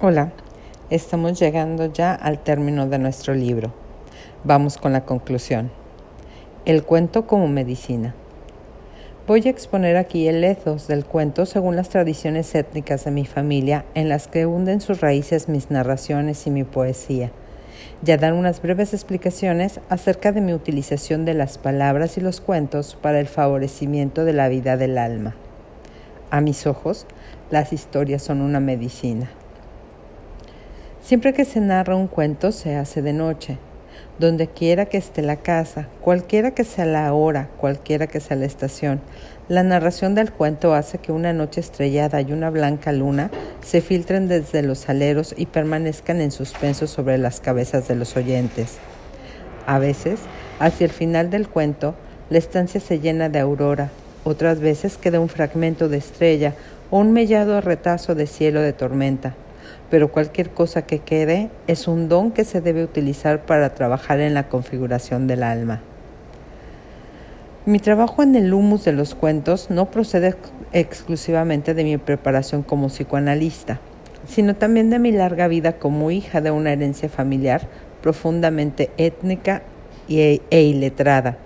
Hola, estamos llegando ya al término de nuestro libro. Vamos con la conclusión. El cuento como medicina. Voy a exponer aquí el ethos del cuento según las tradiciones étnicas de mi familia en las que hunden sus raíces mis narraciones y mi poesía, y a dar unas breves explicaciones acerca de mi utilización de las palabras y los cuentos para el favorecimiento de la vida del alma. A mis ojos, las historias son una medicina. Siempre que se narra un cuento se hace de noche. Donde quiera que esté la casa, cualquiera que sea la hora, cualquiera que sea la estación, la narración del cuento hace que una noche estrellada y una blanca luna se filtren desde los aleros y permanezcan en suspenso sobre las cabezas de los oyentes. A veces, hacia el final del cuento, la estancia se llena de aurora, otras veces queda un fragmento de estrella o un mellado retazo de cielo de tormenta pero cualquier cosa que quede es un don que se debe utilizar para trabajar en la configuración del alma. Mi trabajo en el humus de los cuentos no procede exclusivamente de mi preparación como psicoanalista, sino también de mi larga vida como hija de una herencia familiar profundamente étnica e, e iletrada.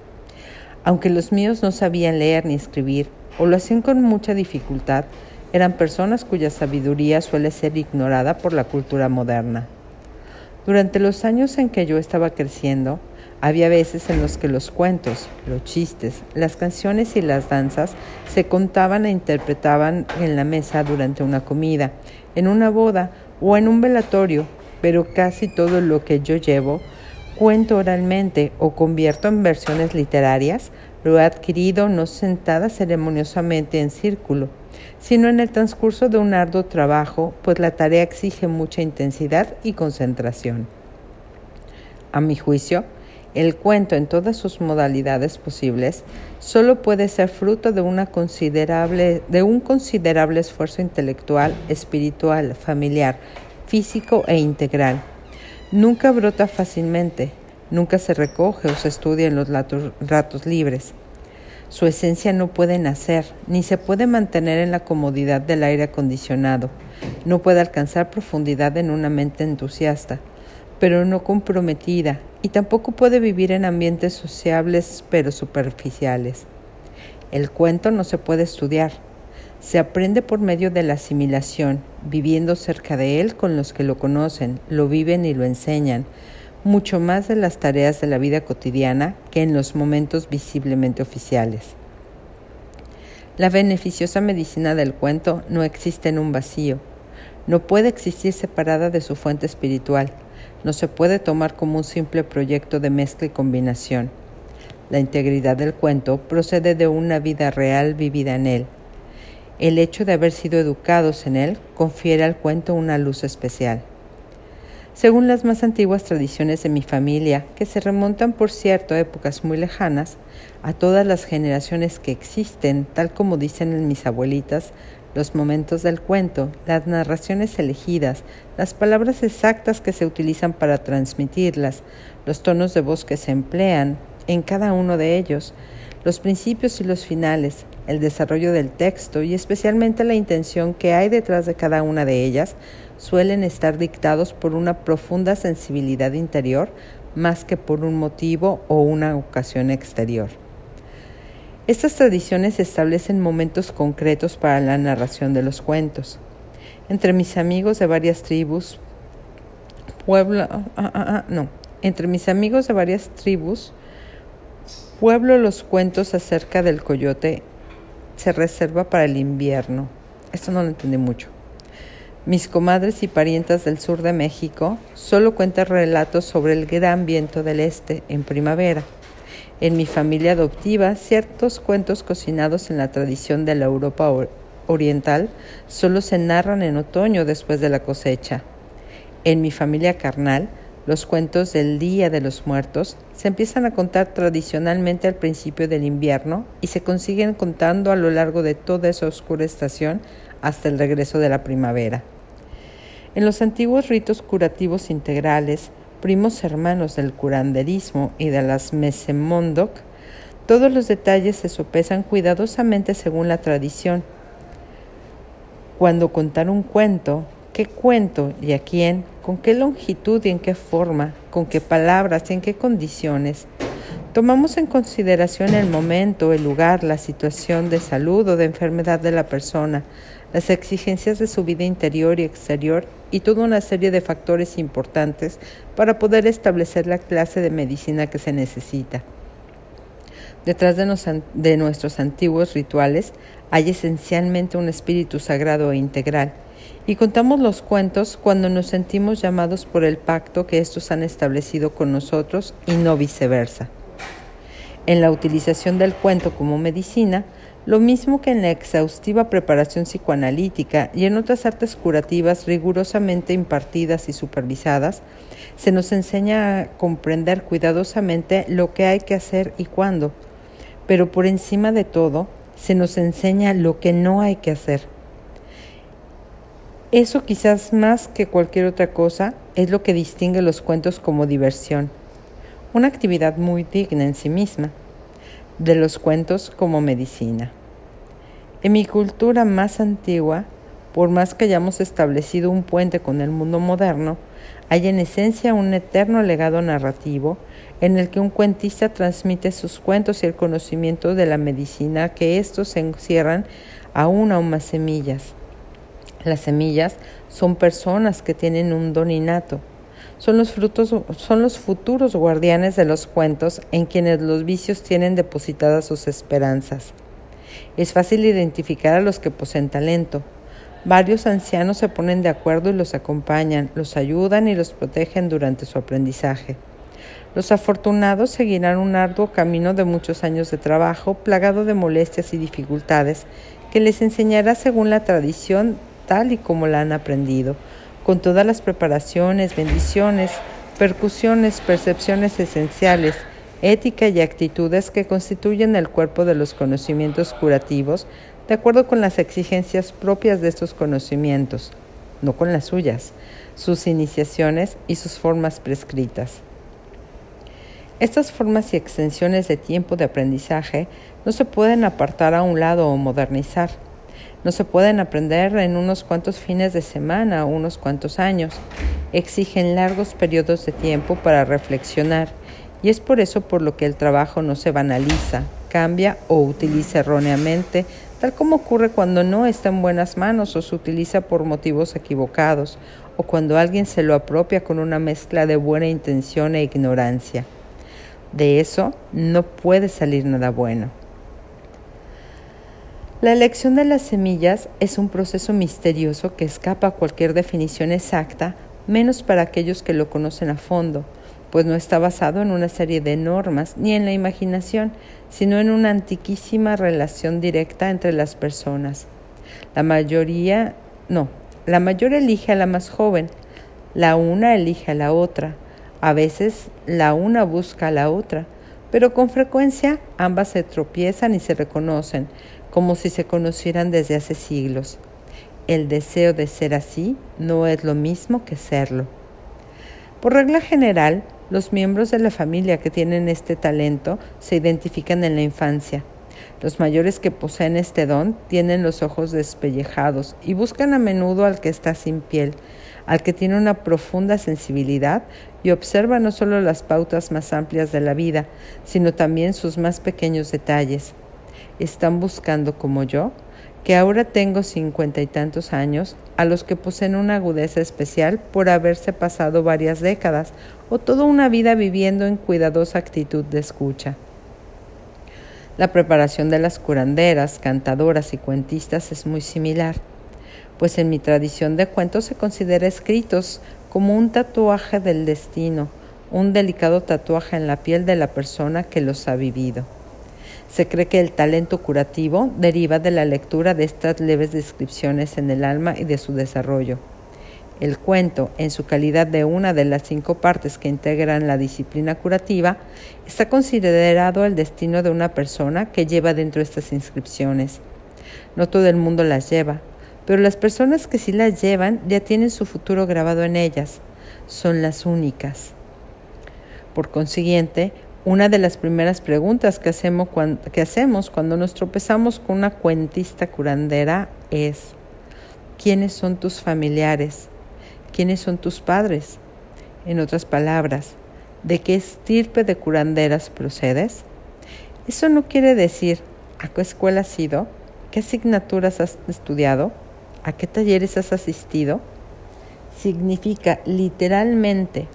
Aunque los míos no sabían leer ni escribir, o lo hacían con mucha dificultad, eran personas cuya sabiduría suele ser ignorada por la cultura moderna. Durante los años en que yo estaba creciendo, había veces en los que los cuentos, los chistes, las canciones y las danzas se contaban e interpretaban en la mesa durante una comida, en una boda o en un velatorio, pero casi todo lo que yo llevo cuento oralmente o convierto en versiones literarias, lo he adquirido no sentada ceremoniosamente en círculo, sino en el transcurso de un arduo trabajo, pues la tarea exige mucha intensidad y concentración. A mi juicio, el cuento en todas sus modalidades posibles solo puede ser fruto de, considerable, de un considerable esfuerzo intelectual, espiritual, familiar, físico e integral. Nunca brota fácilmente, nunca se recoge o se estudia en los ratos libres. Su esencia no puede nacer, ni se puede mantener en la comodidad del aire acondicionado. No puede alcanzar profundidad en una mente entusiasta, pero no comprometida, y tampoco puede vivir en ambientes sociables pero superficiales. El cuento no se puede estudiar. Se aprende por medio de la asimilación, viviendo cerca de él con los que lo conocen, lo viven y lo enseñan, mucho más de las tareas de la vida cotidiana que en los momentos visiblemente oficiales. La beneficiosa medicina del cuento no existe en un vacío, no puede existir separada de su fuente espiritual, no se puede tomar como un simple proyecto de mezcla y combinación. La integridad del cuento procede de una vida real vivida en él. El hecho de haber sido educados en él confiere al cuento una luz especial según las más antiguas tradiciones de mi familia, que se remontan, por cierto, a épocas muy lejanas, a todas las generaciones que existen, tal como dicen mis abuelitas, los momentos del cuento, las narraciones elegidas, las palabras exactas que se utilizan para transmitirlas, los tonos de voz que se emplean en cada uno de ellos, los principios y los finales, el desarrollo del texto y especialmente la intención que hay detrás de cada una de ellas, suelen estar dictados por una profunda sensibilidad interior más que por un motivo o una ocasión exterior. Estas tradiciones establecen momentos concretos para la narración de los cuentos. Entre mis amigos de varias tribus, pueblo, ah, ah, ah, no, entre mis amigos de varias tribus, pueblo los cuentos acerca del coyote se reserva para el invierno. Esto no lo entendí mucho. Mis comadres y parientas del sur de México solo cuentan relatos sobre el gran viento del este en primavera. En mi familia adoptiva, ciertos cuentos cocinados en la tradición de la Europa oriental solo se narran en otoño después de la cosecha. En mi familia carnal, los cuentos del Día de los Muertos se empiezan a contar tradicionalmente al principio del invierno y se consiguen contando a lo largo de toda esa oscura estación hasta el regreso de la primavera. En los antiguos ritos curativos integrales, primos hermanos del curanderismo y de las mesemondok, todos los detalles se sopesan cuidadosamente según la tradición. Cuando contar un cuento, qué cuento y a quién, con qué longitud y en qué forma, con qué palabras y en qué condiciones. Tomamos en consideración el momento, el lugar, la situación de salud o de enfermedad de la persona, las exigencias de su vida interior y exterior y toda una serie de factores importantes para poder establecer la clase de medicina que se necesita. Detrás de, nuestros antiguos rituales hay esencialmente un espíritu sagrado e integral, y contamos los cuentos cuando nos sentimos llamados por el pacto que estos han establecido con nosotros y no viceversa. En la utilización del cuento como medicina, lo mismo que en la exhaustiva preparación psicoanalítica y en otras artes curativas rigurosamente impartidas y supervisadas, se nos enseña a comprender cuidadosamente lo que hay que hacer y cuándo, pero por encima de todo, se nos enseña lo que no hay que hacer. Eso quizás más que cualquier otra cosa es lo que distingue los cuentos como diversión, una actividad muy digna en sí misma de los cuentos como medicina. En mi cultura más antigua, por más que hayamos establecido un puente con el mundo moderno, hay en esencia un eterno legado narrativo en el que un cuentista transmite sus cuentos y el conocimiento de la medicina que estos encierran aún aún más semillas. Las semillas son personas que tienen un don innato, son los, frutos, son los futuros guardianes de los cuentos en quienes los vicios tienen depositadas sus esperanzas. Es fácil identificar a los que poseen talento. Varios ancianos se ponen de acuerdo y los acompañan, los ayudan y los protegen durante su aprendizaje. Los afortunados seguirán un arduo camino de muchos años de trabajo, plagado de molestias y dificultades, que les enseñará según la tradición tal y como la han aprendido, con todas las preparaciones, bendiciones, percusiones, percepciones esenciales, ética y actitudes que constituyen el cuerpo de los conocimientos curativos de acuerdo con las exigencias propias de estos conocimientos, no con las suyas, sus iniciaciones y sus formas prescritas. Estas formas y extensiones de tiempo de aprendizaje no se pueden apartar a un lado o modernizar no se pueden aprender en unos cuantos fines de semana o unos cuantos años. Exigen largos periodos de tiempo para reflexionar y es por eso por lo que el trabajo no se banaliza, cambia o utiliza erróneamente, tal como ocurre cuando no está en buenas manos o se utiliza por motivos equivocados o cuando alguien se lo apropia con una mezcla de buena intención e ignorancia. De eso no puede salir nada bueno. La elección de las semillas es un proceso misterioso que escapa a cualquier definición exacta, menos para aquellos que lo conocen a fondo, pues no está basado en una serie de normas ni en la imaginación, sino en una antiquísima relación directa entre las personas. La mayoría, no, la mayor elige a la más joven, la una elige a la otra, a veces la una busca a la otra, pero con frecuencia ambas se tropiezan y se reconocen, como si se conocieran desde hace siglos. El deseo de ser así no es lo mismo que serlo. Por regla general, los miembros de la familia que tienen este talento se identifican en la infancia. Los mayores que poseen este don tienen los ojos despellejados y buscan a menudo al que está sin piel, al que tiene una profunda sensibilidad y observa no solo las pautas más amplias de la vida, sino también sus más pequeños detalles están buscando como yo, que ahora tengo cincuenta y tantos años, a los que poseen una agudeza especial por haberse pasado varias décadas o toda una vida viviendo en cuidadosa actitud de escucha. La preparación de las curanderas, cantadoras y cuentistas es muy similar, pues en mi tradición de cuentos se considera escritos como un tatuaje del destino, un delicado tatuaje en la piel de la persona que los ha vivido. Se cree que el talento curativo deriva de la lectura de estas leves descripciones en el alma y de su desarrollo. El cuento, en su calidad de una de las cinco partes que integran la disciplina curativa, está considerado el destino de una persona que lleva dentro estas inscripciones. No todo el mundo las lleva, pero las personas que sí las llevan ya tienen su futuro grabado en ellas. Son las únicas. Por consiguiente, una de las primeras preguntas que hacemos, cuando, nos tropezamos con una cuentista curandera es, quiénes son tus familiares, quiénes son tus padres. En otras palabras, ¿de qué estirpe de curanderas procedes? Eso no quiere decir a qué escuela has ido, qué asignaturas has estudiado, a qué talleres has asistido. Significa literalmente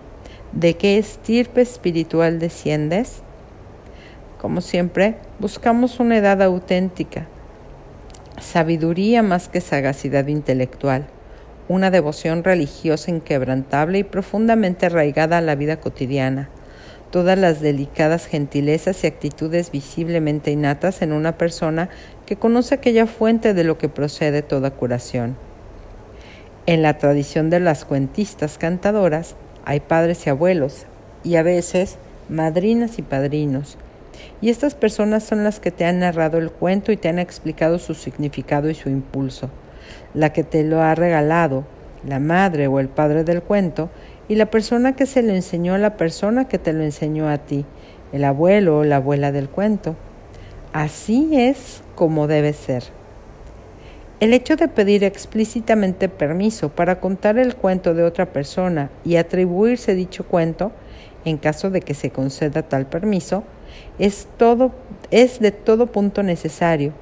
de qué estirpe espiritual desciendes. Como siempre, buscamos una edad auténtica, sabiduría más que sagacidad intelectual, una devoción religiosa inquebrantable y profundamente arraigada a la vida cotidiana, todas las delicadas gentilezas y actitudes visiblemente innatas en una persona que conoce aquella fuente de lo que procede toda curación. En la tradición de las cuentistas cantadoras hay padres y abuelos, y a veces madrinas y padrinos, y estas personas son las que te han narrado el cuento y te han explicado su significado y su impulso. La que te lo ha regalado, la madre o el padre del cuento, y la persona que se lo enseñó a la persona que te lo enseñó a ti, el abuelo o la abuela del cuento. Así es como debe ser. El hecho de pedir explícitamente permiso para contar el cuento de otra persona y atribuirse dicho cuento, en caso de que se conceda tal permiso, es, todo, es de todo punto necesario,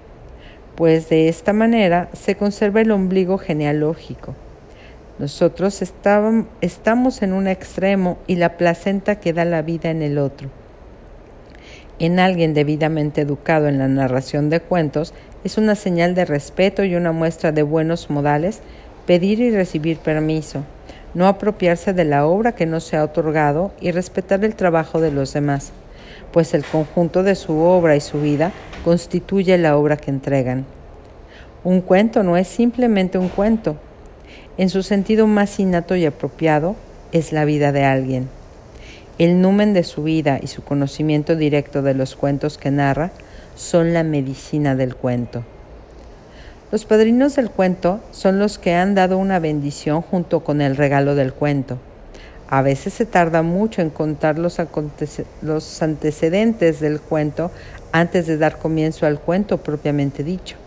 pues de esta manera se conserva el ombligo genealógico. Nosotros estamos en un extremo y la placenta que da la vida en el otro. En alguien debidamente educado en la narración de cuentos es una señal de respeto y una muestra de buenos modales pedir y recibir permiso, no apropiarse de la obra que no se ha otorgado y respetar el trabajo de los demás pues el conjunto de su obra y su vida constituye la obra que entregan. Un cuento no es simplemente un cuento. En su sentido más innato y apropiado, es la vida de alguien. El numen de su vida y su conocimiento directo de los cuentos que narra son la medicina del cuento. Los padrinos del cuento son los que han dado una bendición junto con el regalo del cuento. A veces se tarda mucho en contar los, los, antecedentes del cuento antes de dar comienzo al cuento propiamente dicho.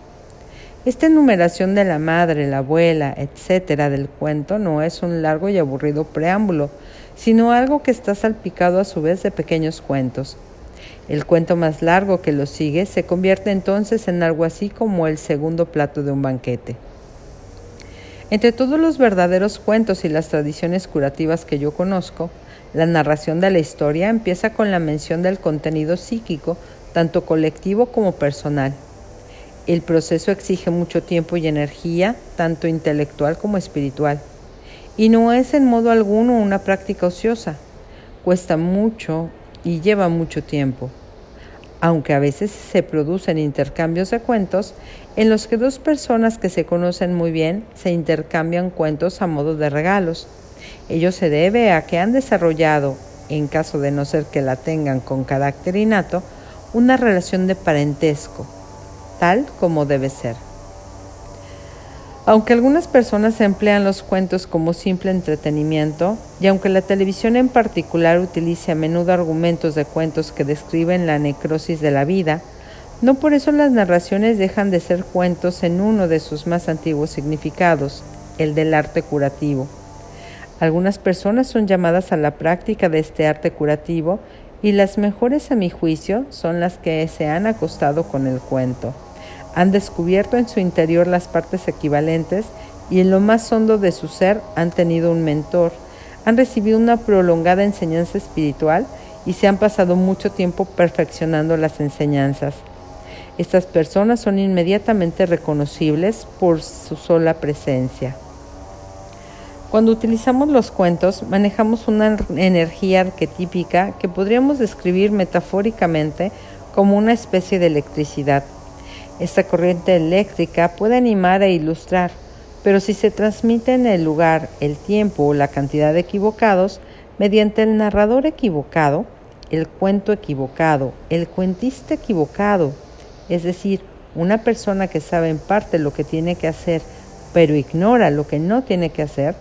Esta enumeración de la madre, la abuela, etcétera del cuento no es un largo y aburrido preámbulo, sino algo que está salpicado a su vez de pequeños cuentos. El cuento más largo que lo sigue se convierte entonces en algo así como el segundo plato de un banquete. Entre todos los verdaderos cuentos y las tradiciones curativas que yo conozco, la narración de la historia empieza con la mención del contenido psíquico, tanto colectivo como personal. El proceso exige mucho tiempo y energía, tanto intelectual como espiritual, y no es en modo alguno una práctica ociosa. Cuesta mucho y lleva mucho tiempo aunque a veces se producen intercambios de cuentos en los que dos personas que se conocen muy bien se intercambian cuentos a modo de regalos. Ello se debe a que han desarrollado, en caso de no ser que la tengan con carácter innato, una relación de parentesco, tal como debe ser. Aunque algunas personas emplean los cuentos como simple entretenimiento, y aunque la televisión en particular utilice a menudo argumentos de cuentos que describen la necrosis de la vida, no por eso las narraciones dejan de ser cuentos en uno de sus más antiguos significados, el del arte curativo. Algunas personas son llamadas a la práctica de este arte curativo y las mejores a mi juicio son las que se han acostado con el cuento han descubierto en su interior las partes equivalentes y en lo más hondo de su ser han tenido un mentor, han recibido una prolongada enseñanza espiritual y se han pasado mucho tiempo perfeccionando las enseñanzas. Estas personas son inmediatamente reconocibles por su sola presencia. Cuando utilizamos los cuentos, manejamos una energía arquetípica que podríamos describir metafóricamente como una especie de electricidad esta corriente eléctrica puede animar e ilustrar, pero si se transmite en el lugar, el tiempo o la cantidad de equivocados, mediante el narrador equivocado, el cuento equivocado, el cuentista equivocado, es decir, una persona que sabe en parte lo que tiene que hacer, pero ignora lo que no tiene que hacer,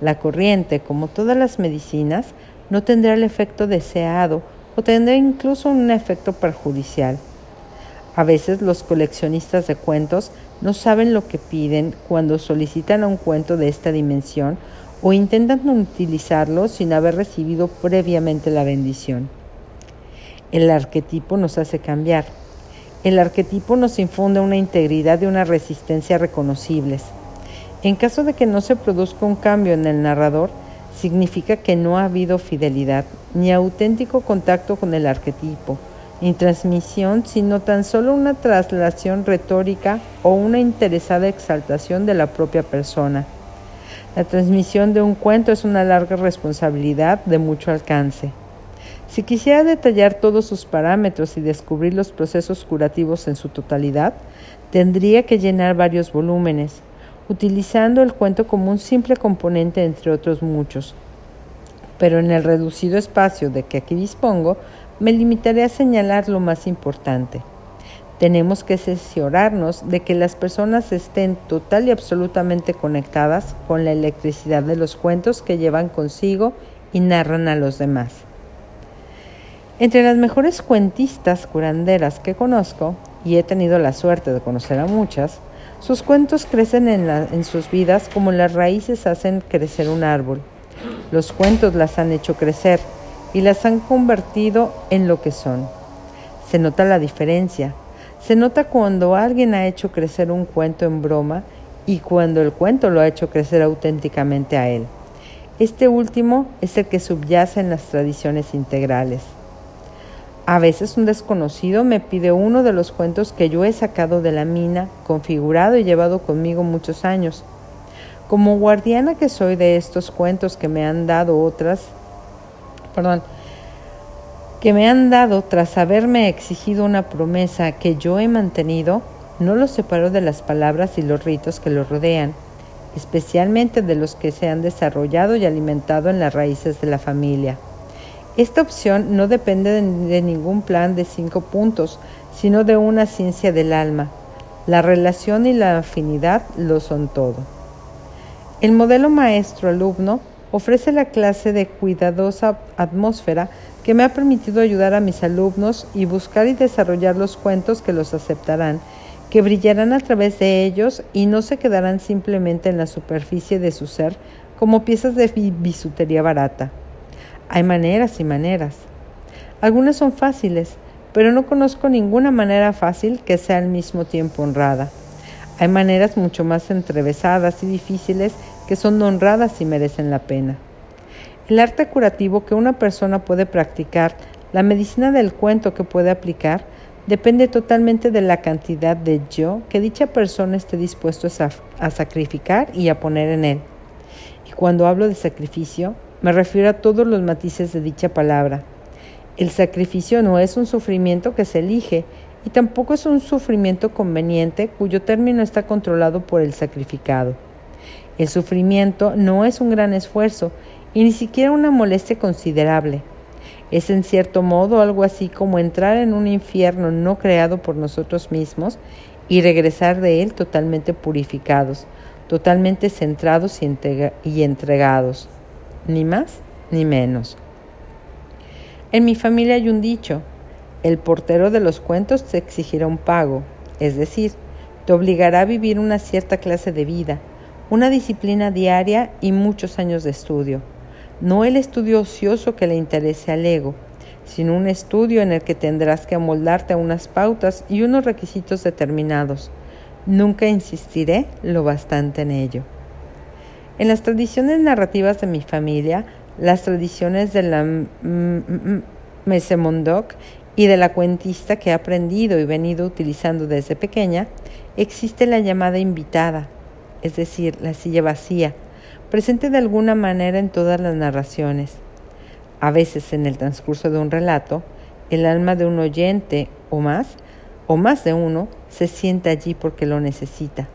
la corriente, como todas las medicinas, no tendrá el efecto deseado o tendrá incluso un efecto perjudicial. A veces los coleccionistas de cuentos no saben lo que piden cuando solicitan un cuento de esta dimensión o intentan utilizarlo sin haber recibido previamente la bendición. El arquetipo nos hace cambiar. El arquetipo nos infunde una integridad y una resistencia reconocibles. En caso de que no se produzca un cambio en el narrador, significa que no ha habido fidelidad ni auténtico contacto con el arquetipo ni transmisión, sino tan solo una traslación retórica o una interesada exaltación de la propia persona. La transmisión de un cuento es una larga responsabilidad de mucho alcance. Si quisiera detallar todos sus parámetros y descubrir los procesos curativos en su totalidad, tendría que llenar varios volúmenes, utilizando el cuento como un simple componente entre otros muchos. Pero en el reducido espacio de que aquí dispongo, me limitaré a señalar lo más importante. Tenemos que cerciorarnos de que las personas estén total y absolutamente conectadas con la electricidad de los cuentos que llevan consigo y narran a los demás. Entre las mejores cuentistas curanderas que conozco, y he tenido la suerte de conocer a muchas, sus cuentos crecen en, en sus vidas como las raíces hacen crecer un árbol. Los cuentos las han hecho crecer y las han convertido en lo que son. Se nota la diferencia. Se nota cuando alguien ha hecho crecer un cuento en broma y cuando el cuento lo ha hecho crecer auténticamente a él. Este último es el que subyace en las tradiciones integrales. A veces un desconocido me pide uno de los cuentos que yo he sacado de la mina, configurado y llevado conmigo muchos años. Como guardiana que soy de estos cuentos que me han dado otras perdón, que me han dado tras haberme exigido una promesa que yo he mantenido, no los separo de las palabras y los ritos que los rodean, especialmente de los que se han desarrollado y alimentado en las raíces de la familia. Esta opción no depende de, de ningún plan de cinco puntos, sino de una ciencia del alma. La relación y la afinidad lo son todo. El modelo maestro-alumno ofrece la clase de cuidadosa atmósfera que me ha permitido ayudar a mis alumnos y buscar y desarrollar los cuentos que los aceptarán, que brillarán a través de ellos y no se quedarán simplemente en la superficie de su ser como piezas de bisutería barata. Hay maneras y maneras. Algunas son fáciles, pero no conozco ninguna manera fácil que sea al mismo tiempo honrada. Hay maneras mucho más entrevesadas y difíciles que son honradas y merecen la pena. El arte curativo que una persona puede practicar, la medicina del cuento que puede aplicar, depende totalmente de la cantidad de yo que dicha persona esté dispuesto a, sacrificar y a poner en él. Y cuando hablo de sacrificio, me refiero a todos los matices de dicha palabra. El sacrificio no es un sufrimiento que se elige y tampoco es un sufrimiento conveniente cuyo término está controlado por el sacrificado. El sufrimiento no es un gran esfuerzo y ni siquiera una molestia considerable. Es en cierto modo algo así como entrar en un infierno no creado por nosotros mismos y regresar de él totalmente purificados, totalmente centrados y, entregados, ni más ni menos. En mi familia hay un dicho, el portero de los cuentos te exigirá un pago, es decir, te obligará a vivir una cierta clase de vida, una disciplina diaria y muchos años de estudio. No el estudio ocioso que le interese al ego, sino un estudio en el que tendrás que amoldarte a unas pautas y unos requisitos determinados. Nunca insistiré lo bastante en ello. En las tradiciones narrativas de mi familia, las tradiciones de la Mesemondoc y de la cuentista que he aprendido y venido utilizando desde pequeña, existe la llamada invitada, es decir, la silla vacía, presente de alguna manera en todas las narraciones. A veces en el transcurso de un relato, el alma de un oyente o más, o más de uno, se sienta allí porque lo necesita.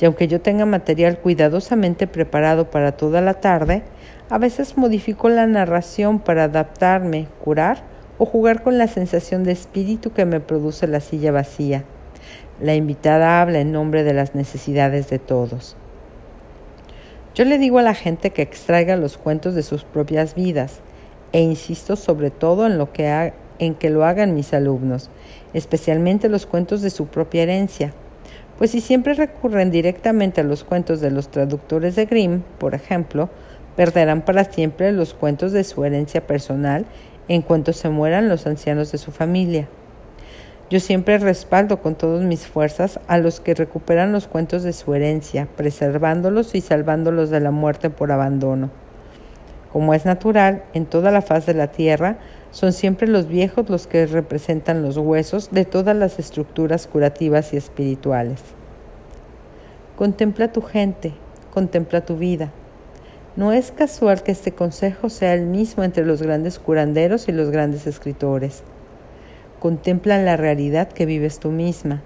Y aunque yo tenga material cuidadosamente preparado para toda la tarde, a veces modifico la narración para adaptarme, curar o jugar con la sensación de espíritu que me produce la silla vacía. La invitada habla en nombre de las necesidades de todos. Yo le digo a la gente que extraiga los cuentos de sus propias vidas e insisto sobre todo en lo que, en que lo hagan mis alumnos, especialmente los cuentos de su propia herencia. Pues si siempre recurren directamente a los cuentos de los traductores de Grimm, por ejemplo, perderán para siempre los cuentos de su herencia personal en cuanto se mueran los ancianos de su familia. Yo siempre respaldo con todas mis fuerzas a los que recuperan los cuentos de su herencia, preservándolos y salvándolos de la muerte por abandono. Como es natural, en toda la faz de la tierra, son siempre los viejos los que representan los huesos de todas las estructuras curativas y espirituales. Contempla tu gente, contempla tu vida. No es casual que este consejo sea el mismo entre los grandes curanderos y los grandes escritores contemplan la realidad que vives tú misma.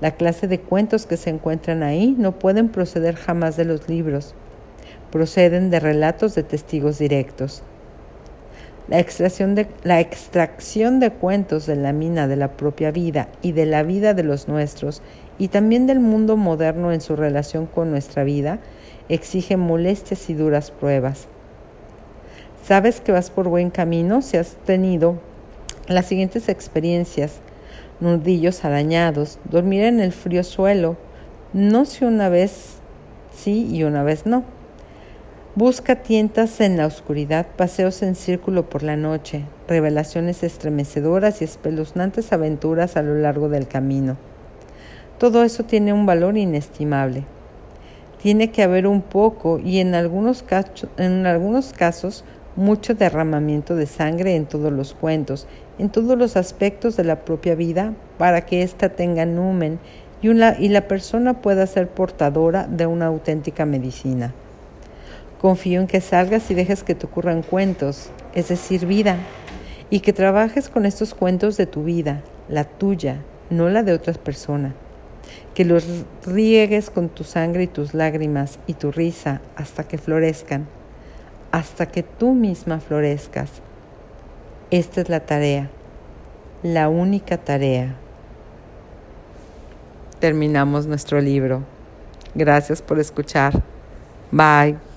La clase de cuentos que se encuentran ahí no pueden proceder jamás de los libros, proceden de relatos de testigos directos. La extracción, de, cuentos de la mina de la propia vida y de la vida de los nuestros y también del mundo moderno en su relación con nuestra vida exige molestias y duras pruebas. Sabes que vas por buen camino si has tenido las siguientes experiencias, nudillos arañados, dormir en el frío suelo, no si una vez sí y una vez no. Busca tientas en la oscuridad, paseos en círculo por la noche, revelaciones estremecedoras y espeluznantes aventuras a lo largo del camino. Todo eso tiene un valor inestimable. Tiene que haber un poco y en algunos, en algunos casos mucho derramamiento de sangre en todos los cuentos, en todos los aspectos de la propia vida, para que ésta tenga numen y, y la persona pueda ser portadora de una auténtica medicina. Confío en que salgas y dejes que te ocurran cuentos, es decir, vida, y que trabajes con estos cuentos de tu vida, la tuya, no la de otras personas. Que los riegues con tu sangre y tus lágrimas y tu risa hasta que florezcan hasta que tú misma florezcas. Esta es la tarea, la única tarea. Terminamos nuestro libro. Gracias por escuchar. Bye.